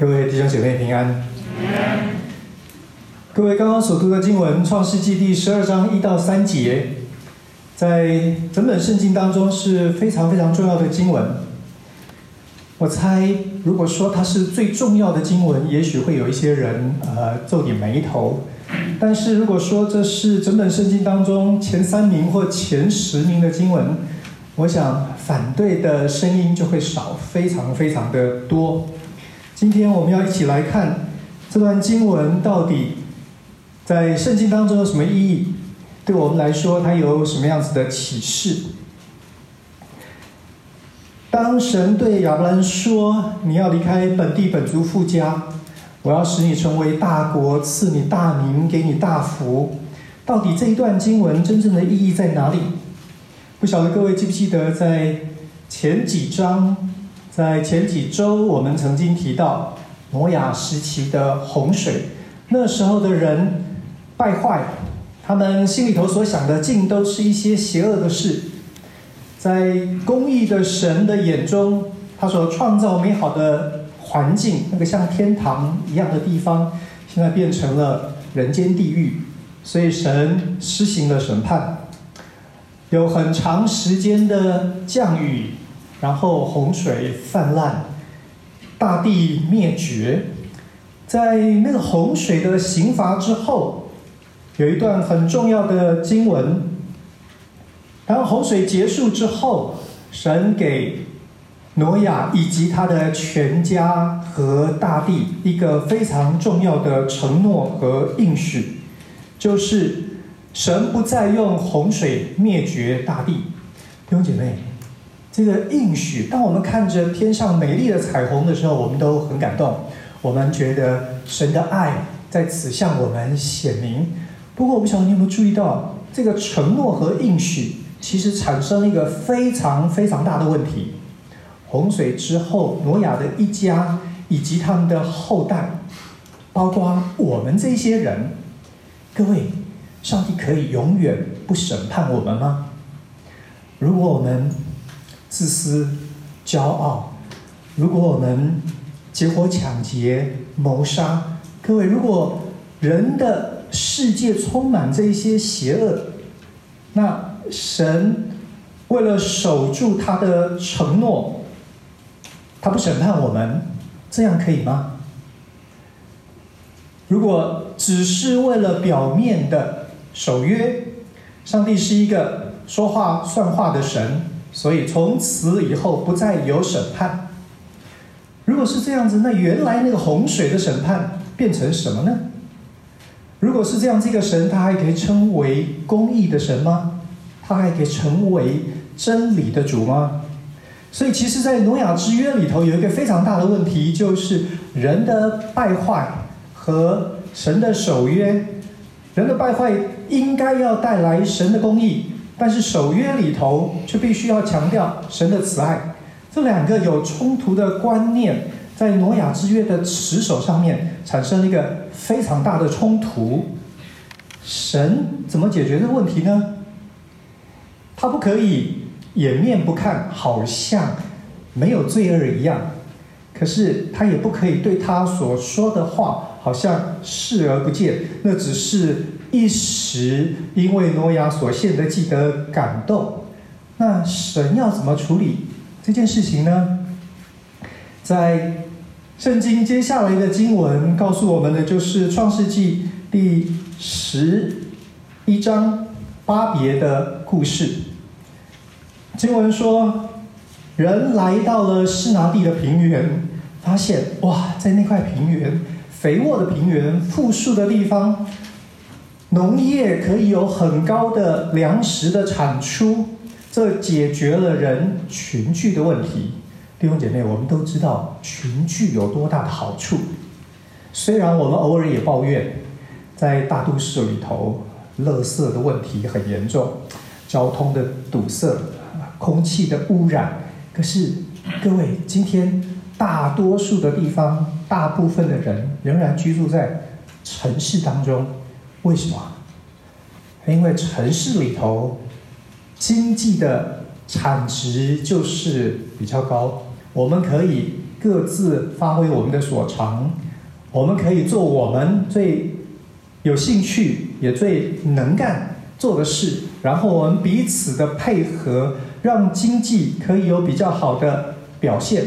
各位弟兄姐妹平安。各位刚刚所读的经文《创世纪》第十二章一到三节，在整本圣经当中是非常非常重要的经文。我猜，如果说它是最重要的经文，也许会有一些人呃皱点眉头。但是如果说这是整本圣经当中前三名或前十名的经文，我想反对的声音就会少，非常非常的多。今天我们要一起来看这段经文到底在圣经当中有什么意义？对我们来说，它有什么样子的启示？当神对亚伯兰说：“你要离开本地本族父家，我要使你成为大国，赐你大名，给你大福。”到底这一段经文真正的意义在哪里？不晓得各位记不记得，在前几章，在前几周，我们曾经提到挪亚时期的洪水。那时候的人败坏，他们心里头所想的，尽都是一些邪恶的事。在公义的神的眼中，他所创造美好的环境，那个像天堂一样的地方，现在变成了人间地狱。所以神施行了审判。有很长时间的降雨，然后洪水泛滥，大地灭绝。在那个洪水的刑罚之后，有一段很重要的经文。当洪水结束之后，神给挪亚以及他的全家和大地一个非常重要的承诺和应许，就是。神不再用洪水灭绝大地，弟兄姐妹，这个应许，当我们看着天上美丽的彩虹的时候，我们都很感动。我们觉得神的爱在此向我们显明。不过，我不晓得你有没有注意到，这个承诺和应许其实产生了一个非常非常大的问题。洪水之后，挪亚的一家以及他们的后代，包括我们这些人，各位。上帝可以永远不审判我们吗？如果我们自私、骄傲，如果我们结伙抢劫、谋杀，各位，如果人的世界充满这一些邪恶，那神为了守住他的承诺，他不审判我们，这样可以吗？如果只是为了表面的，守约，上帝是一个说话算话的神，所以从此以后不再有审判。如果是这样子，那原来那个洪水的审判变成什么呢？如果是这样，这个神他还可以称为公义的神吗？他还可以成为真理的主吗？所以，其实，在挪亚之约里头有一个非常大的问题，就是人的败坏和神的守约。人的败坏应该要带来神的公义，但是守约里头却必须要强调神的慈爱。这两个有冲突的观念，在挪亚之约的持守上面产生了一个非常大的冲突。神怎么解决这个问题呢？他不可以掩面不看，好像没有罪恶一样；可是他也不可以对他所说的话。好像视而不见，那只是一时因为挪亚所献的祭得感动。那神要怎么处理这件事情呢？在圣经接下来的经文告诉我们的，就是创世纪第十一章巴别的故事。经文说，人来到了示拿地的平原，发现哇，在那块平原。肥沃的平原，富庶的地方，农业可以有很高的粮食的产出，这解决了人群聚的问题。弟兄姐妹，我们都知道群聚有多大的好处。虽然我们偶尔也抱怨，在大都市里头，垃圾的问题很严重，交通的堵塞，空气的污染。可是各位，今天大多数的地方。大部分的人仍然居住在城市当中，为什么？因为城市里头经济的产值就是比较高，我们可以各自发挥我们的所长，我们可以做我们最有兴趣也最能干做的事，然后我们彼此的配合，让经济可以有比较好的表现。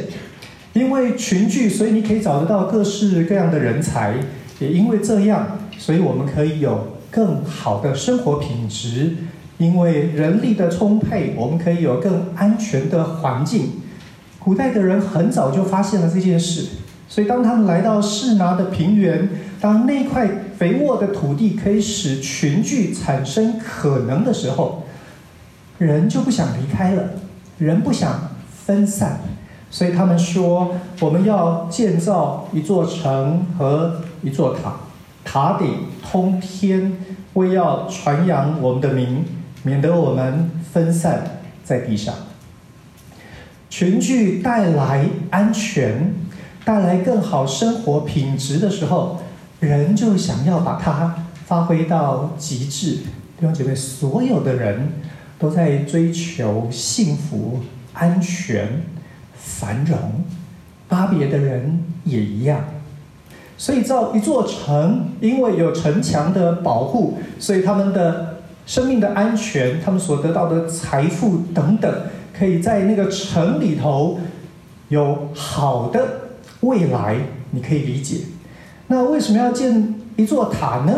因为群聚，所以你可以找得到各式各样的人才。也因为这样，所以我们可以有更好的生活品质。因为人力的充沛，我们可以有更安全的环境。古代的人很早就发现了这件事，所以当他们来到士拿的平原，当那块肥沃的土地可以使群聚产生可能的时候，人就不想离开了，人不想分散。所以他们说，我们要建造一座城和一座塔，塔顶通天，为要传扬我们的名，免得我们分散在地上。群聚带来安全，带来更好生活品质的时候，人就想要把它发挥到极致。弟兄姐妹，所有的人都在追求幸福、安全。繁荣，巴别的人也一样，所以造一座城，因为有城墙的保护，所以他们的生命的安全，他们所得到的财富等等，可以在那个城里头有好的未来。你可以理解。那为什么要建一座塔呢？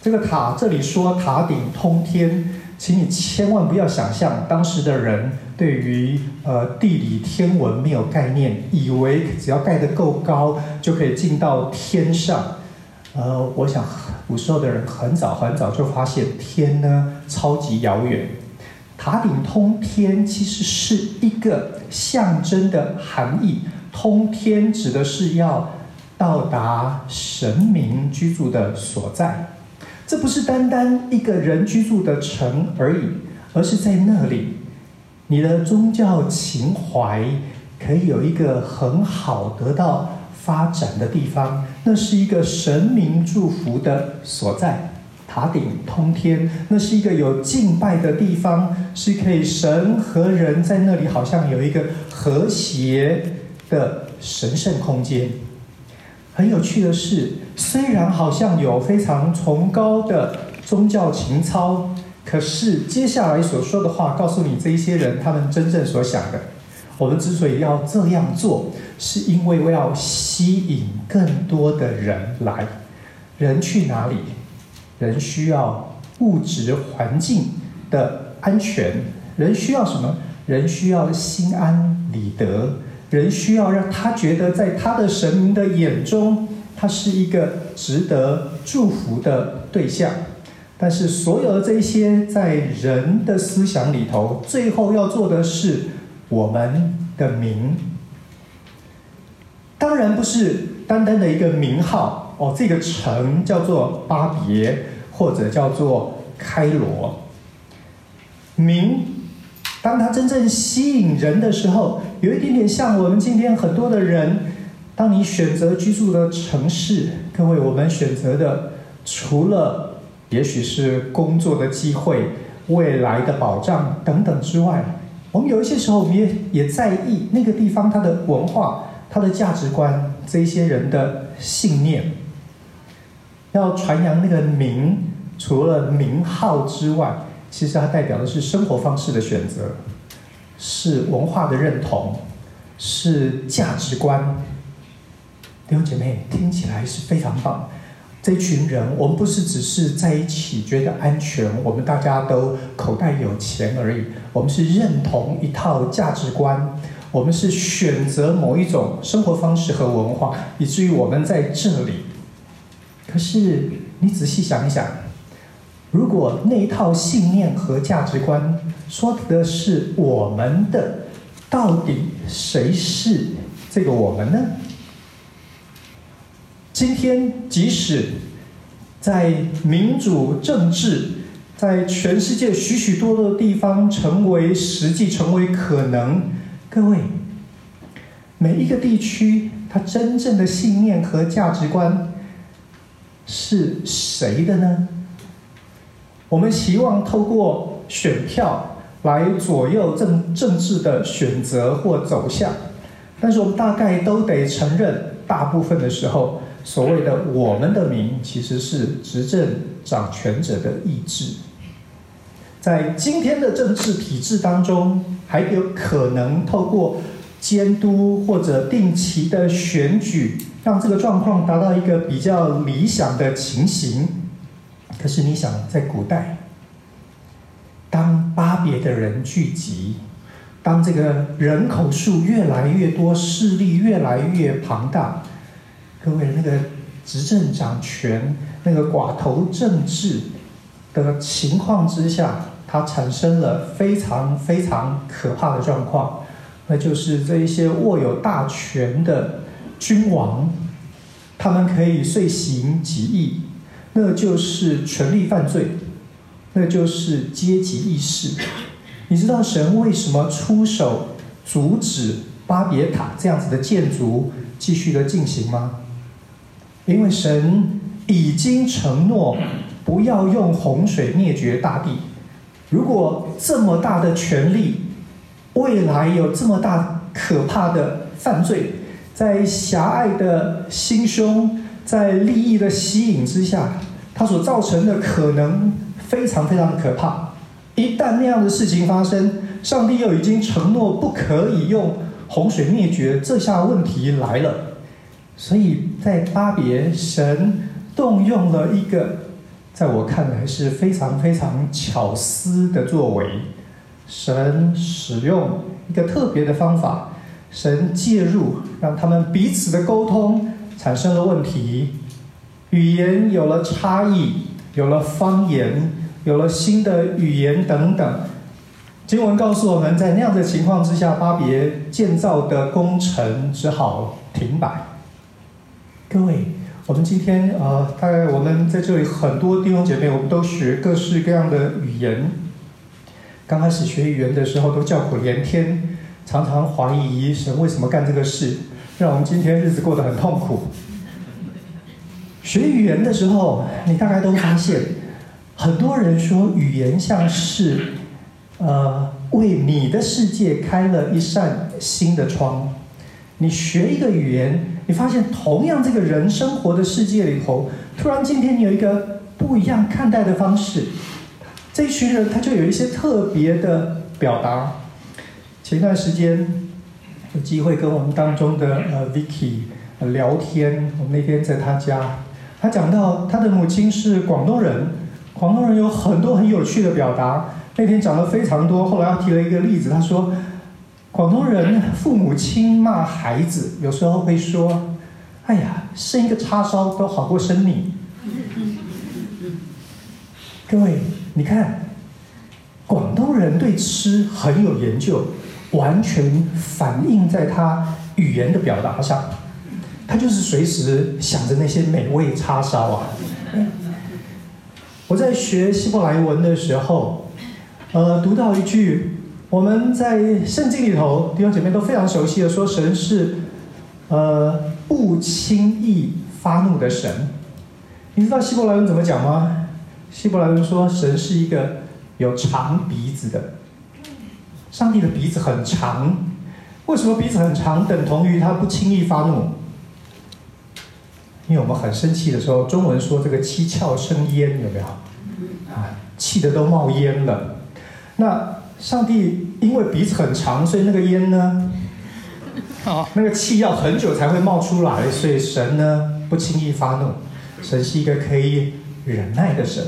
这个塔这里说塔顶通天。请你千万不要想象当时的人对于呃地理天文没有概念，以为只要盖得够高就可以进到天上。呃，我想古时候的人很早很早就发现天呢超级遥远。塔顶通天其实是一个象征的含义，通天指的是要到达神明居住的所在。这不是单单一个人居住的城而已，而是在那里，你的宗教情怀可以有一个很好得到发展的地方。那是一个神明祝福的所在，塔顶通天，那是一个有敬拜的地方，是可以神和人在那里好像有一个和谐的神圣空间。很有趣的是，虽然好像有非常崇高的宗教情操，可是接下来所说的话告诉你，这一些人他们真正所想的，我们之所以要这样做，是因为我要吸引更多的人来。人去哪里？人需要物质环境的安全，人需要什么？人需要心安理得。人需要让他觉得，在他的神明的眼中，他是一个值得祝福的对象。但是，所有的这些在人的思想里头，最后要做的是我们的名。当然不是单单的一个名号哦，这个城叫做巴别，或者叫做开罗。名。当它真正吸引人的时候，有一点点像我们今天很多的人。当你选择居住的城市，各位，我们选择的除了也许是工作的机会、未来的保障等等之外，我们有一些时候，我们也也在意那个地方它的文化、它的价值观，这些人的信念。要传扬那个名，除了名号之外。其实它代表的是生活方式的选择，是文化的认同，是价值观。弟兄姐妹，听起来是非常棒。这群人，我们不是只是在一起觉得安全，我们大家都口袋有钱而已。我们是认同一套价值观，我们是选择某一种生活方式和文化，以至于我们在这里。可是你仔细想一想。如果那一套信念和价值观说的是我们的，到底谁是这个我们呢？今天即使在民主政治在全世界许许多多的地方成为实际、成为可能，各位，每一个地区它真正的信念和价值观是谁的呢？我们希望透过选票来左右政政治的选择或走向，但是我们大概都得承认，大部分的时候，所谓的“我们的民”其实是执政掌权者的意志。在今天的政治体制当中，还有可能透过监督或者定期的选举，让这个状况达到一个比较理想的情形。可是你想，在古代，当巴别的人聚集，当这个人口数越来越多，势力越来越庞大，各位，那个执政掌权、那个寡头政治的情况之下。它产生了非常非常可怕的状况，那就是这一些握有大权的君王，他们可以遂行己意，那就是权力犯罪，那就是阶级意识。你知道神为什么出手阻止巴别塔这样子的建筑继续的进行吗？因为神已经承诺不要用洪水灭绝大地。如果这么大的权力，未来有这么大可怕的犯罪，在狭隘的心胸，在利益的吸引之下，它所造成的可能非常非常的可怕。一旦那样的事情发生，上帝又已经承诺不可以用洪水灭绝，这下问题来了。所以在巴别，神动用了一个。在我看来是非常非常巧思的作为，神使用一个特别的方法，神介入，让他们彼此的沟通产生了问题，语言有了差异，有了方言，有了新的语言等等。经文告诉我们在那样的情况之下，巴别建造的工程只好停摆。各位。我们今天、呃，大概我们在这里很多弟兄姐妹，我们都学各式各样的语言。刚开始学语言的时候，都叫苦连天，常常怀疑神为什么干这个事，让我们今天日子过得很痛苦。学语言的时候，你大概都发现，很多人说语言像是呃，为你的世界开了一扇新的窗。你学一个语言。你发现，同样这个人生活的世界里头，突然今天你有一个不一样看待的方式。这一群人他就有一些特别的表达。前一段时间有机会跟我们当中的呃 Vicky 聊天，我们那天在他家，他讲到他的母亲是广东人，广东人有很多很有趣的表达。那天讲了非常多，后来他提了一个例子，他说。广东人父母亲骂孩子，有时候会说：“哎呀，生一个叉烧都好过生你。”各位，你看，广东人对吃很有研究，完全反映在他语言的表达上。他就是随时想着那些美味叉烧啊。我在学希伯来文的时候，呃，读到一句。我们在圣经里头，弟兄姐妹都非常熟悉的说，神是，呃，不轻易发怒的神。你知道希伯来文怎么讲吗？希伯来文说，神是一个有长鼻子的。上帝的鼻子很长，为什么鼻子很长等同于他不轻易发怒？因为我们很生气的时候，中文说这个七窍生烟，有没有？啊，气得都冒烟了。那。上帝因为鼻子很长，所以那个烟呢，那个气要很久才会冒出来，所以神呢不轻易发怒，神是一个可以忍耐的神。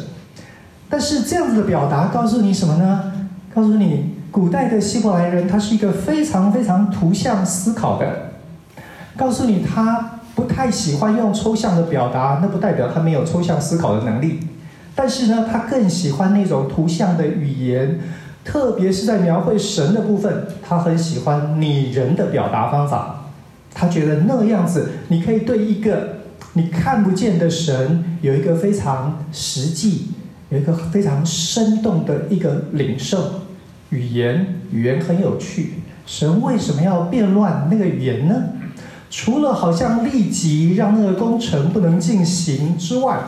但是这样子的表达告诉你什么呢？告诉你，古代的希伯来人他是一个非常非常图像思考的，告诉你他不太喜欢用抽象的表达，那不代表他没有抽象思考的能力，但是呢，他更喜欢那种图像的语言。特别是在描绘神的部分，他很喜欢拟人的表达方法。他觉得那样子，你可以对一个你看不见的神有一个非常实际、有一个非常生动的一个领受。语言，语言很有趣。神为什么要变乱那个语言呢？除了好像立即让那个工程不能进行之外，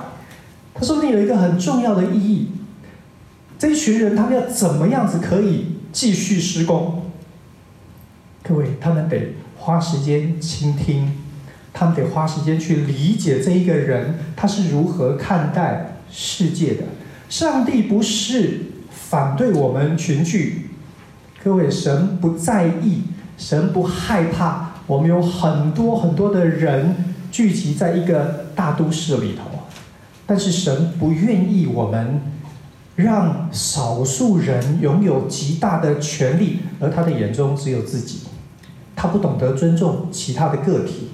他说那有一个很重要的意义。这一群人，他们要怎么样子可以继续施工？各位，他们得花时间倾听，他们得花时间去理解这一个人他是如何看待世界的。上帝不是反对我们群聚，各位，神不在意，神不害怕我们有很多很多的人聚集在一个大都市里头，但是神不愿意我们让少数人拥有极大的权力，而他的眼中只有自己。他不懂得尊重其他的个体，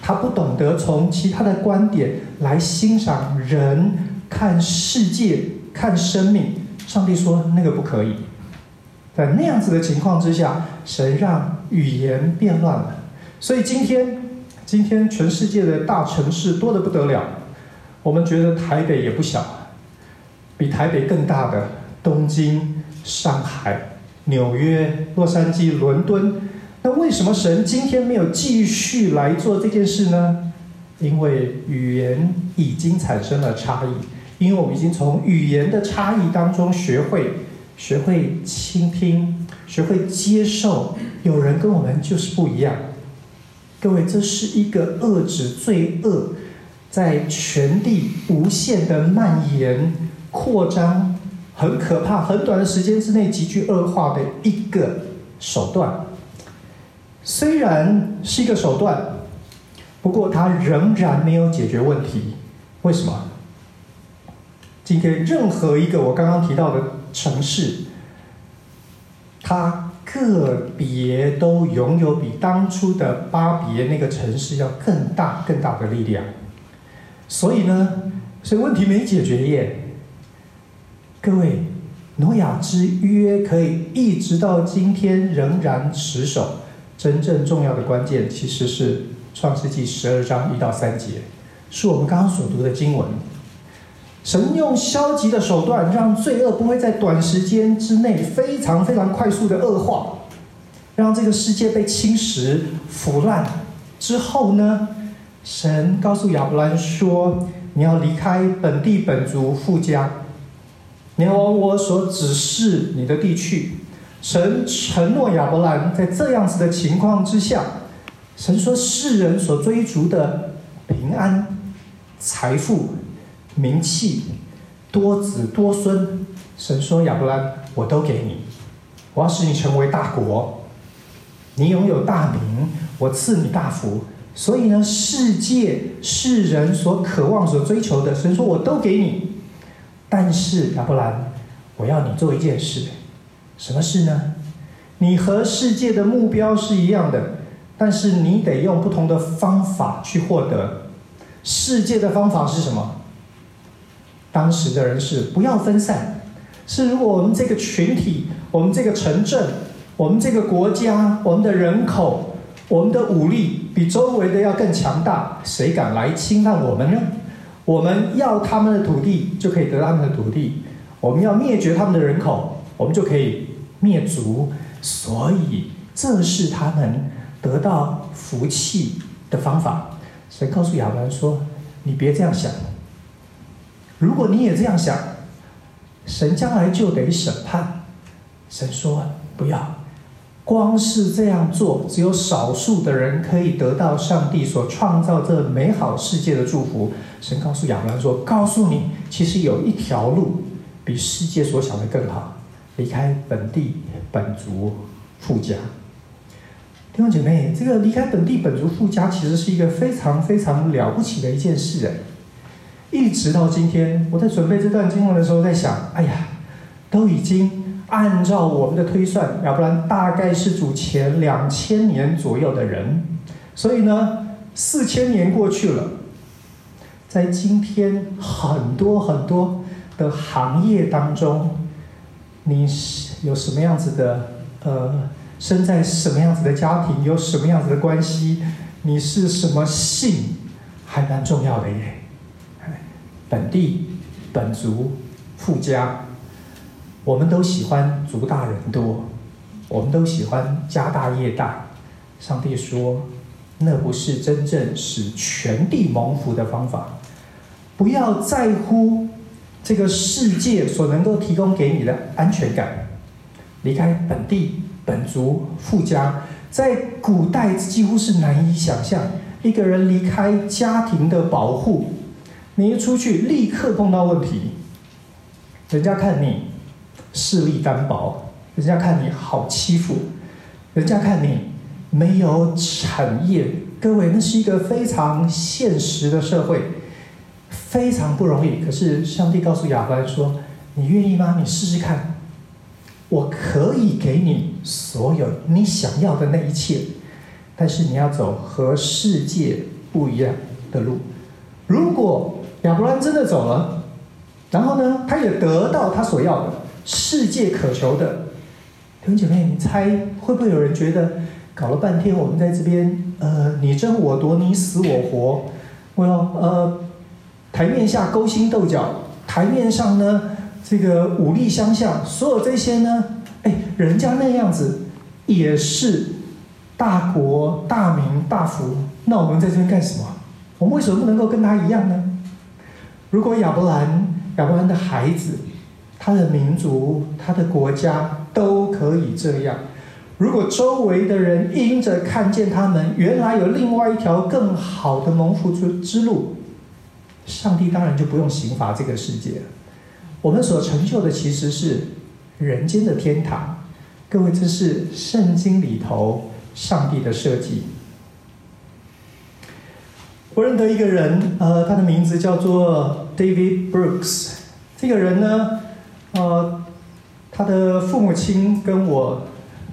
他不懂得从其他的观点来欣赏人看世界、看生命。上帝说那个不可以。在那样子的情况之下，神让语言变乱了。所以今天，今天全世界的大城市多得不得了。我们觉得台北也不小，比台北更大的东京、上海、纽约、洛杉矶、伦敦。那为什么神今天没有继续来做这件事呢？因为语言已经产生了差异，因为我们已经从语言的差异当中学会，学会倾听，学会接受，有人跟我们就是不一样。各位，这是一个遏制罪恶在全地无限的蔓延、扩张，很可怕，很短的时间之内急剧恶化的一个手段。虽然是一个手段，不过它仍然没有解决问题。为什么？今天任何一个我刚刚提到的城市，它个别都拥有比当初的巴别那个城市要更大更大的力量。所以呢，所以问题没解决耶。各位，挪亚之约可以一直到今天仍然持守。真正重要的关键其实是创世纪十二章一到三节，是我们刚刚所读的经文。神用消极的手段，让罪恶不会在短时间之内非常非常快速的恶化，让这个世界被侵蚀腐烂之后呢，神告诉亚伯兰说：“你要离开本地本族父家，你要往我所指示你的地区。”神承诺亚伯兰，在这样子的情况之下，神说世人所追逐的平安、财富、名气、多子多孙，神说亚伯兰，我都给你，我要使你成为大国，你拥有大名，我赐你大福。所以呢，世界世人所渴望、所追求的，神说我都给你。但是亚伯兰，我要你做一件事。什么事呢？你和世界的目标是一样的，但是你得用不同的方法去获得。世界的方法是什么？当时的人是不要分散，是如果我们这个群体、我们这个城镇、我们这个国家、我们的人口、我们的武力比周围的要更强大，谁敢来侵犯我们呢？我们要他们的土地，就可以得到他们的土地；我们要灭绝他们的人口，我们就可以。灭族，所以这是他们得到福气的方法。神告诉亚伯兰说：“你别这样想。如果你也这样想，神将来就得审判。”神说：“不要，光是这样做，只有少数的人可以得到上帝所创造这美好世界的祝福。”神告诉亚伯兰说：“告诉你，其实有一条路比世界所想的更好。”离开本地本族富家，弟兄姐妹，这个离开本地本族富家，其实是一个非常非常了不起的一件事哎。一直到今天，我在准备这段经文的时候，在想，哎呀，都已经按照我们的推算，要不然大概是主前两千年左右的人，所以呢，四千年过去了，在今天很多很多的行业当中。你是有什么样子的？呃，生在什么样子的家庭？有什么样子的关系？你是什么姓？还蛮重要的耶。本地、本族、富家，我们都喜欢族大人多，我们都喜欢家大业大。上帝说，那不是真正使全地蒙福的方法。不要在乎。这个世界所能够提供给你的安全感，离开本地本族富家，在古代几乎是难以想象，一个人离开家庭的保护，你一出去立刻碰到问题，人家看你势力单薄，人家看你好欺负，人家看你没有产业。各位，那是一个非常现实的社会，非常不容易。可是上帝告诉亚伯兰说：“你愿意吗？你试试看。”我可以给你所有你想要的那一切，但是你要走和世界不一样的路。如果亚伯兰真的走了，然后呢，他也得到他所要的世界渴求的，弟兄姐妹，你猜会不会有人觉得搞了半天，我们在这边呃你争我夺，你死我活，我要呃台面下勾心斗角，台面上呢？这个武力相向，所有这些呢，哎，人家那样子也是大国大民大福，那我们在这边干什么？我们为什么不能够跟他一样呢？如果亚伯兰、亚伯兰的孩子、他的民族、他的国家都可以这样，如果周围的人因着看见他们原来有另外一条更好的蒙福之之路，上帝当然就不用刑罚这个世界。我们所成就的其实是人间的天堂，各位，这是圣经里头上帝的设计。我认得一个人，呃，他的名字叫做 David Brooks。这个人呢，呃，他的父母亲跟我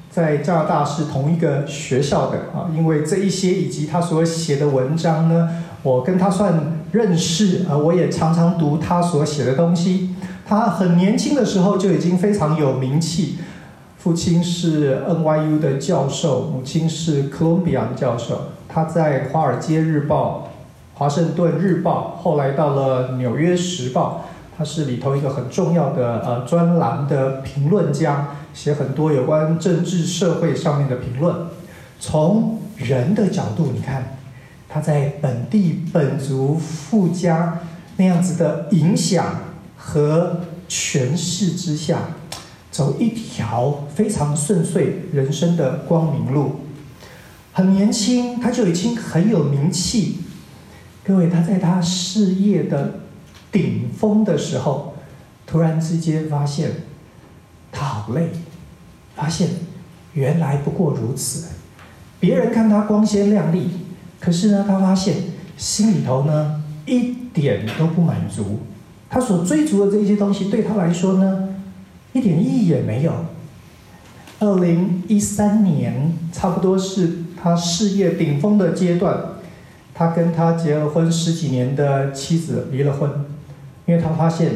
在加拿大是同一个学校的啊，因为这一些以及他所写的文章呢，我跟他算认识啊，我也常常读他所写的东西。他很年轻的时候就已经非常有名气，父亲是 NYU 的教授，母亲是哥伦比亚的教授。他在《华尔街日报》、《华盛顿日报》，后来到了《纽约时报》，他是里头一个很重要的呃专栏的评论家，写很多有关政治社会上面的评论。从人的角度，你看他在本地本族富家那样子的影响。和权势之下，走一条非常顺遂人生的光明路。很年轻，他就已经很有名气。各位，他在他事业的顶峰的时候，突然之间发现他好累，发现原来不过如此。别人看他光鲜亮丽，可是呢，他发现心里头呢一点都不满足。他所追逐的这些东西，对他来说呢，一点意义也没有。二零一三年，差不多是他事业顶峰的阶段，他跟他结了婚十几年的妻子离了婚，因为他发现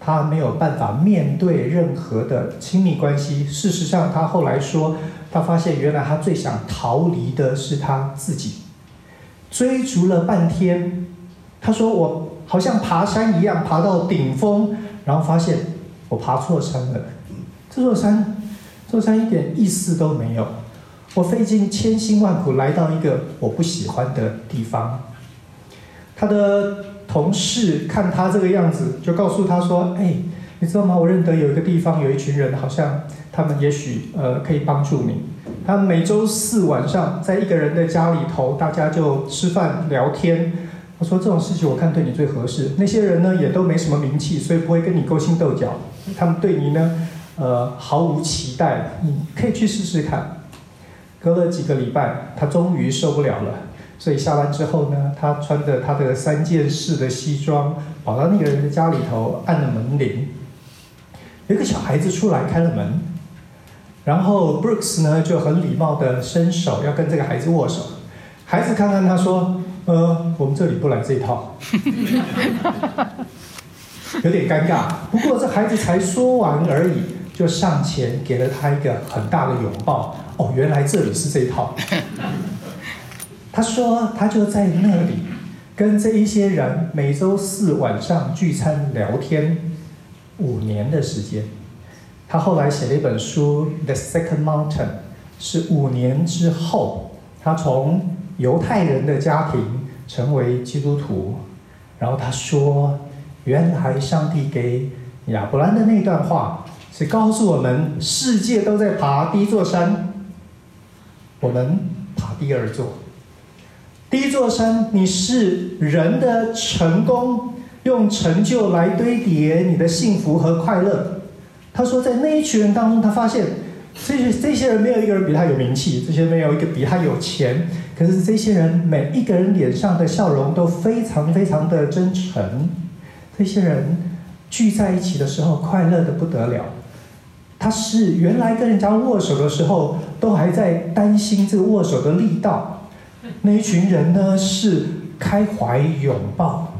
他没有办法面对任何的亲密关系。事实上，他后来说，他发现原来他最想逃离的是他自己。追逐了半天，他说我。好像爬山一样，爬到顶峰，然后发现我爬错山了。这座山，这座山一点意思都没有。我费尽千辛万苦来到一个我不喜欢的地方。他的同事看他这个样子，就告诉他说：“哎，你知道吗？我认得有一个地方，有一群人，好像他们也许呃可以帮助你。他每周四晚上在一个人的家里头，大家就吃饭聊天。”我说这种事情，我看对你最合适。那些人呢，也都没什么名气，所以不会跟你勾心斗角。他们对你呢，呃，毫无期待。你可以去试试看。隔了几个礼拜，他终于受不了了，所以下班之后呢，他穿着他的三件式的西装，跑到那个人的家里头，按了门铃。有一个小孩子出来开了门，然后 Brooks 呢就很礼貌地伸手要跟这个孩子握手。孩子看看他说。呃，我们这里不来这一套，有点尴尬。不过这孩子才说完而已，就上前给了他一个很大的拥抱。哦，原来这里是这一套。他说他就在那里跟这一些人每周四晚上聚餐聊天，五年的时间。他后来写了一本书《The Second Mountain》，是五年之后，他从。犹太人的家庭成为基督徒，然后他说：“原来上帝给亚伯兰的那段话是告诉我们，世界都在爬第一座山，我们爬第二座。第一座山，你是人的成功，用成就来堆叠你的幸福和快乐。他说，在那一群人当中，他发现这些这些人没有一个人比他有名气，这些没有一个比他有钱。可是这些人每一个人脸上的笑容都非常非常的真诚。这些人聚在一起的时候，快乐的不得了。他是原来跟人家握手的时候，都还在担心这个握手的力道。那一群人呢，是开怀拥抱。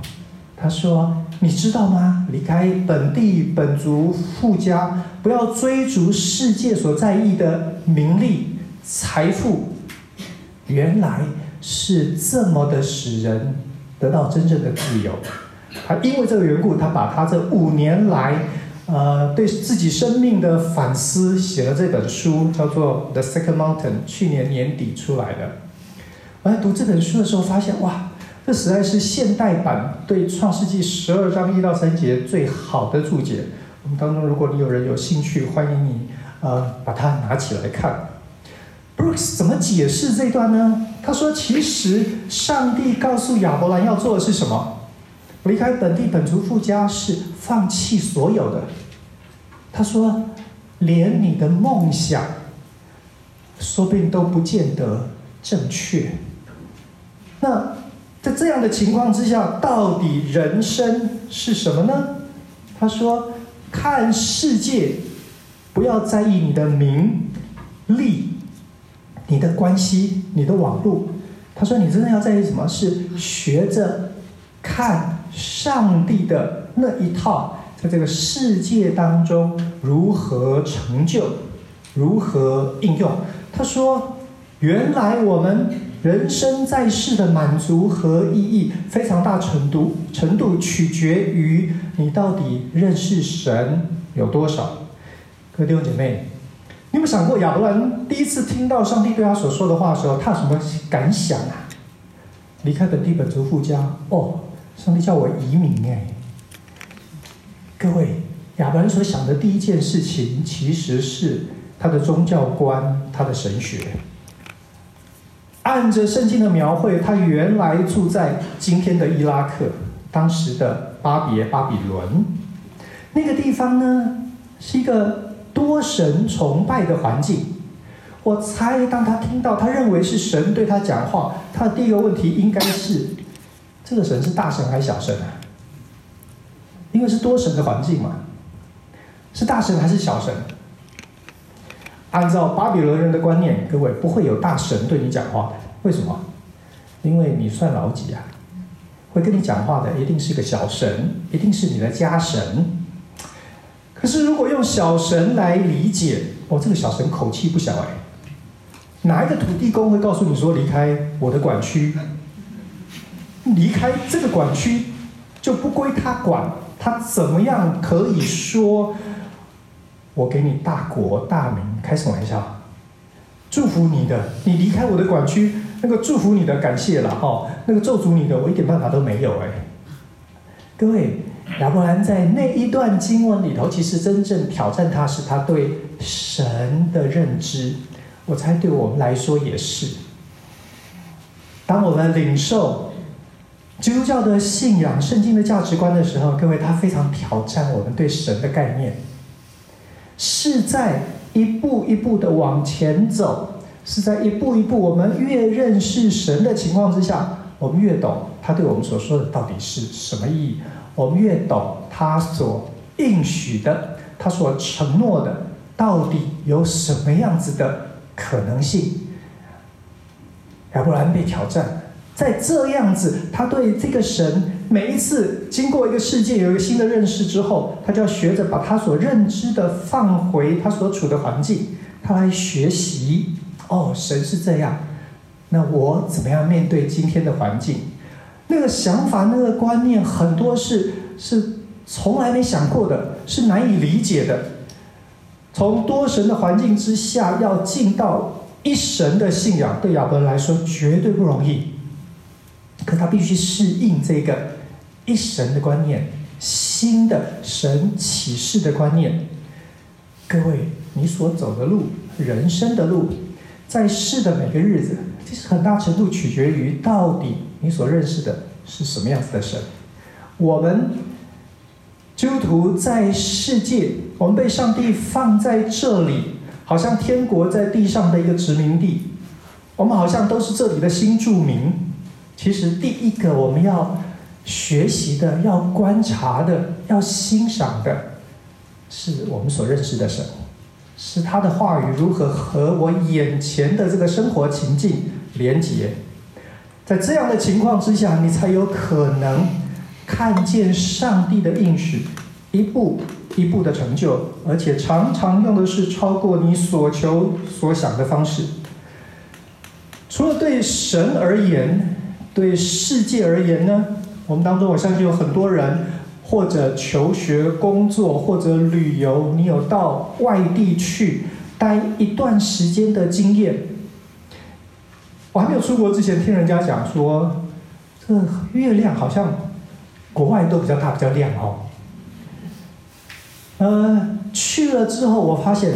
他说：“你知道吗？离开本地本族富家，不要追逐世界所在意的名利财富，原来是这么的使人得到真正的自由。”他因为这个缘故，他把他这五年来呃对自己生命的反思写了这本书，叫做《The Second Mountain》，去年年底出来的。我在读这本书的时候，发现哇，这实在是现代版对《创世纪》十二章一到三节最好的注解。我们当中，如果你有人有兴趣，欢迎你呃把它拿起来看。Brooks 怎么解释这段呢？他说，其实上帝告诉亚伯兰要做的是什么？离开本地本族富家是放弃所有的。他说，连你的梦想，说不定都不见得正确。那在这样的情况之下，到底人生是什么呢？他说：“看世界，不要在意你的名利、你的关系、你的网络。”他说：“你真的要在意什么？是学着看上帝的那一套，在这个世界当中如何成就、如何应用。”他说：“原来我们。”人生在世的满足和意义，非常大程度程度取决于你到底认识神有多少。各位弟兄姐妹，你有没有想过亚伯兰第一次听到上帝对他所说的话的时候，他有什么感想啊？离开本地本族富家，哦，上帝叫我移民哎。各位，亚伯兰所想的第一件事情，其实是他的宗教观，他的神学。按着圣经的描绘，他原来住在今天的伊拉克，当时的巴别巴比伦。那个地方呢，是一个多神崇拜的环境。我猜，当他听到他认为是神对他讲话，他的第一个问题应该是：这个神是大神还是小神啊？因为是多神的环境嘛，是大神还是小神？按照巴比伦人的观念，各位不会有大神对你讲话的。为什么？因为你算老几啊？会跟你讲话的一定是个小神，一定是你的家神。可是如果用小神来理解，哦，这个小神口气不小哎。哪一个土地公会告诉你说离开我的管区？离开这个管区就不归他管，他怎么样可以说？我给你大国大名，开什么玩笑？祝福你的，你离开我的管区，那个祝福你的感谢了哈，那个咒诅你的，我一点办法都没有哎。各位，亚伯兰在那一段经文里头，其实真正挑战他是他对神的认知，我猜对我们来说也是。当我们领受基督教的信仰、圣经的价值观的时候，各位，他非常挑战我们对神的概念。是在一步一步的往前走，是在一步一步，我们越认识神的情况之下，我们越懂他对我们所说的到底是什么意义，我们越懂他所应许的，他所承诺的到底有什么样子的可能性。亚伯兰被挑战，在这样子，他对这个神。每一次经过一个世界有一个新的认识之后，他就要学着把他所认知的放回他所处的环境，他来学习。哦，神是这样，那我怎么样面对今天的环境？那个想法、那个观念，很多是是从来没想过的，是难以理解的。从多神的环境之下，要进到一神的信仰，对亚伯来说绝对不容易。可他必须适应这个。一神的观念，新的神启示的观念。各位，你所走的路，人生的路，在世的每个日子，其实很大程度取决于到底你所认识的是什么样子的神。我们基督徒在世界，我们被上帝放在这里，好像天国在地上的一个殖民地，我们好像都是这里的新住民。其实，第一个我们要学习的、要观察的、要欣赏的，是我们所认识的神，是他的话语如何和我眼前的这个生活情境连结。在这样的情况之下，你才有可能看见上帝的应许一步一步的成就，而且常常用的是超过你所求所想的方式。除了对神而言，对世界而言呢？我们当中，我相信有很多人，或者求学、工作，或者旅游，你有到外地去待一段时间的经验。我还没有出国之前，听人家讲说，这月亮好像国外都比较大、比较亮哦。呃，去了之后，我发现，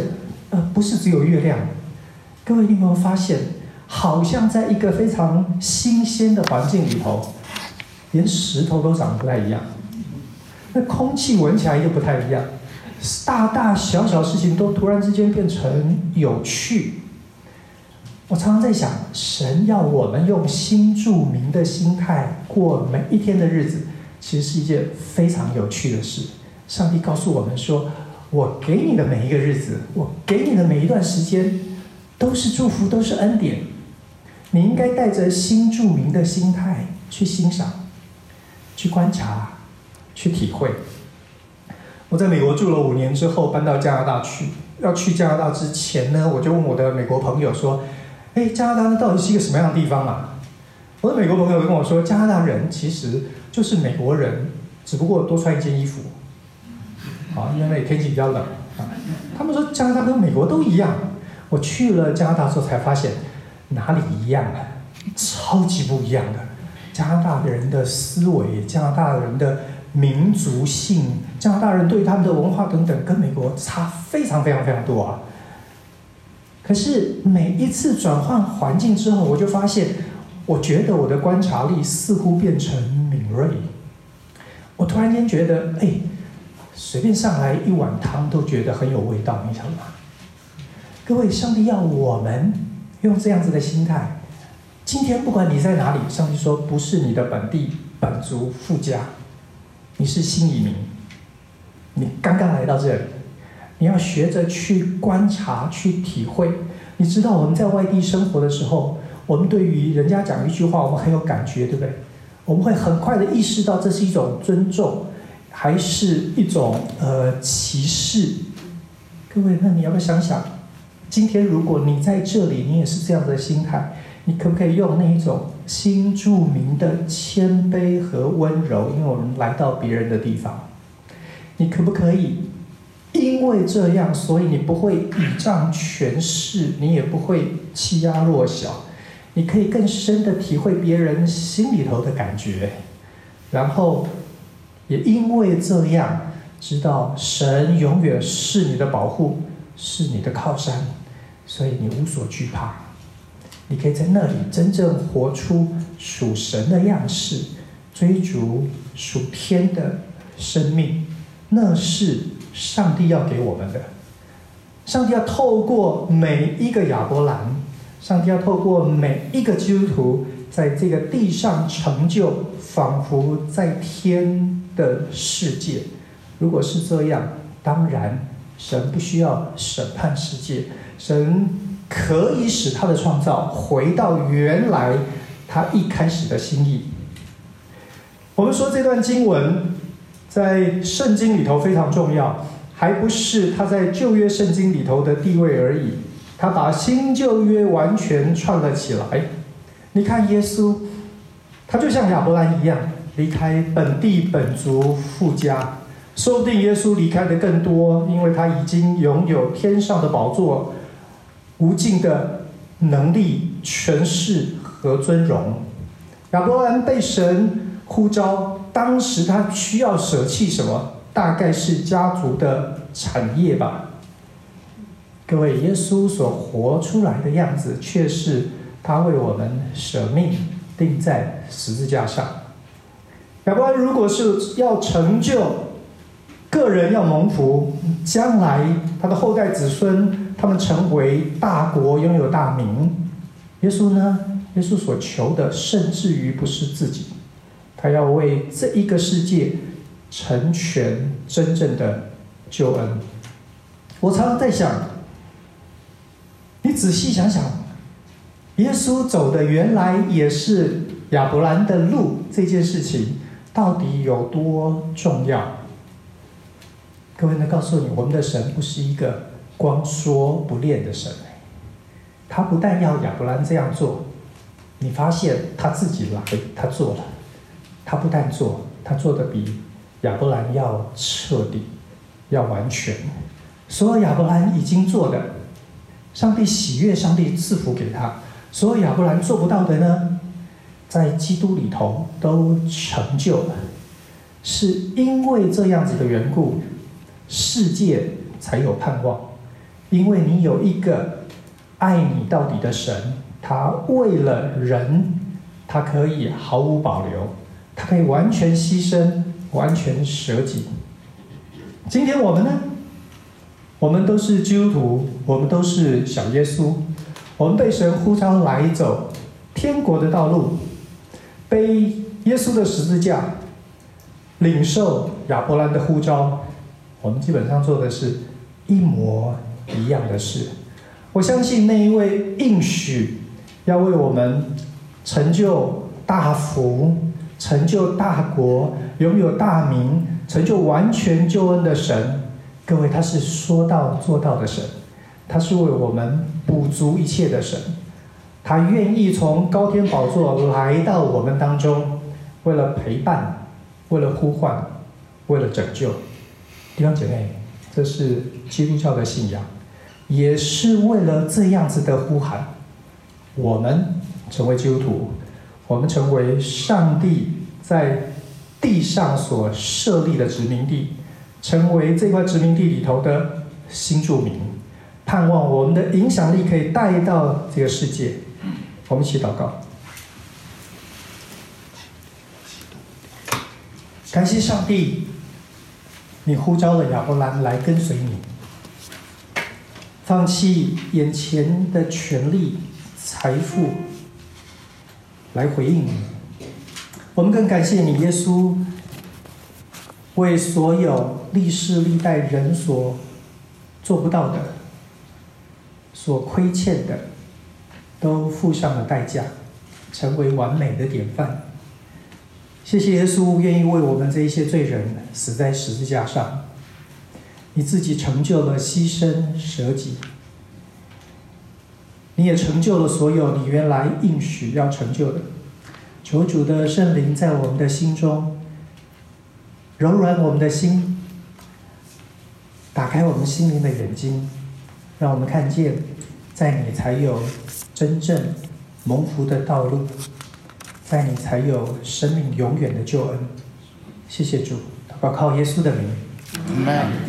呃，不是只有月亮。各位，你有没有发现，好像在一个非常新鲜的环境里头？连石头都长得不太一样，那空气闻起来又不太一样，大大小小事情都突然之间变成有趣。我常常在想，神要我们用新住民的心态过每一天的日子，其实是一件非常有趣的事。上帝告诉我们说：“我给你的每一个日子，我给你的每一段时间，都是祝福，都是恩典。你应该带着新住民的心态去欣赏。”去观察，去体会。我在美国住了五年之后，搬到加拿大去。要去加拿大之前呢，我就问我的美国朋友说：“哎，加拿大到底是一个什么样的地方啊？”我的美国朋友跟我说：“加拿大人其实就是美国人，只不过多穿一件衣服。啊，因为天气比较冷。他们说加拿大跟美国都一样。我去了加拿大之后才发现，哪里一样啊？超级不一样的。”加拿大人的思维，加拿大人的民族性，加拿大人对他们的文化等等，跟美国差非常非常非常多啊。可是每一次转换环境之后，我就发现，我觉得我的观察力似乎变成敏锐。我突然间觉得，哎，随便上来一碗汤都觉得很有味道，你晓得吗？各位，上帝要我们用这样子的心态。今天不管你在哪里，上帝说不是你的本地本族富家，你是新移民，你刚刚来到这里，你要学着去观察、去体会。你知道我们在外地生活的时候，我们对于人家讲一句话，我们很有感觉，对不对？我们会很快的意识到这是一种尊重，还是一种呃歧视？各位，那你要不要想想，今天如果你在这里，你也是这样的心态？你可不可以用那一种新著名的谦卑和温柔？因为我们来到别人的地方，你可不可以因为这样，所以你不会倚仗权势，你也不会欺压弱小，你可以更深的体会别人心里头的感觉，然后也因为这样，知道神永远是你的保护，是你的靠山，所以你无所惧怕。你可以在那里真正活出属神的样式，追逐属天的生命，那是上帝要给我们的。上帝要透过每一个亚伯兰，上帝要透过每一个基督徒，在这个地上成就仿佛在天的世界。如果是这样，当然神不需要审判世界，神。可以使他的创造回到原来他一开始的心意。我们说这段经文在圣经里头非常重要，还不是他在旧约圣经里头的地位而已，他把新旧约完全串了起来。你看耶稣，他就像亚伯兰一样，离开本地本族富家，说不定耶稣离开的更多，因为他已经拥有天上的宝座。无尽的能力、权势和尊荣。亚伯兰被神呼召，当时他需要舍弃什么？大概是家族的产业吧。各位，耶稣所活出来的样子，却是他为我们舍命钉在十字架上。亚伯兰如果是要成就个人要蒙福，将来他的后代子孙他们成为大国，拥有大名。耶稣呢？耶稣所求的，甚至于不是自己，他要为这一个世界成全真正的救恩。我常常在想，你仔细想想，耶稣走的原来也是亚伯兰的路，这件事情到底有多重要？各位能告诉你，我们的神不是一个光说不练的神，他不但要亚伯兰这样做。你发现他自己来，他做了，他不但做，他做的比亚伯兰要彻底，要完全。所有亚伯兰已经做的，上帝喜悦，上帝赐福给他；所有亚伯兰做不到的呢，在基督里头都成就了。是因为这样子的缘故，世界才有盼望，因为你有一个爱你到底的神。他为了人，他可以毫无保留，他可以完全牺牲，完全舍己。今天我们呢？我们都是基督徒，我们都是小耶稣，我们被神呼召来走天国的道路，背耶稣的十字架，领受亚伯兰的呼召。我们基本上做的是一模一样的事。我相信那一位应许。要为我们成就大福、成就大国、拥有大名、成就完全救恩的神，各位，他是说到做到的神，他是为我们补足一切的神，他愿意从高天宝座来到我们当中，为了陪伴，为了呼唤，为了拯救。弟兄姐妹，这是基督教的信仰，也是为了这样子的呼喊。我们成为基督徒，我们成为上帝在地上所设立的殖民地，成为这块殖民地里头的新住民，盼望我们的影响力可以带到这个世界。我们一起祷告，感谢上帝，你呼召了亚伯兰来跟随你，放弃眼前的权利。财富来回应你，我们更感谢你，耶稣，为所有历世历代人所做不到的、所亏欠的，都付上了代价，成为完美的典范。谢谢耶稣愿意为我们这一些罪人死在十字架上，你自己成就了牺牲舍己。你也成就了所有你原来应许要成就的，求主的圣灵在我们的心中柔软我们的心，打开我们心灵的眼睛，让我们看见，在你才有真正蒙福的道路，在你才有生命永远的救恩。谢谢主，祷告靠耶稣的名，Amen。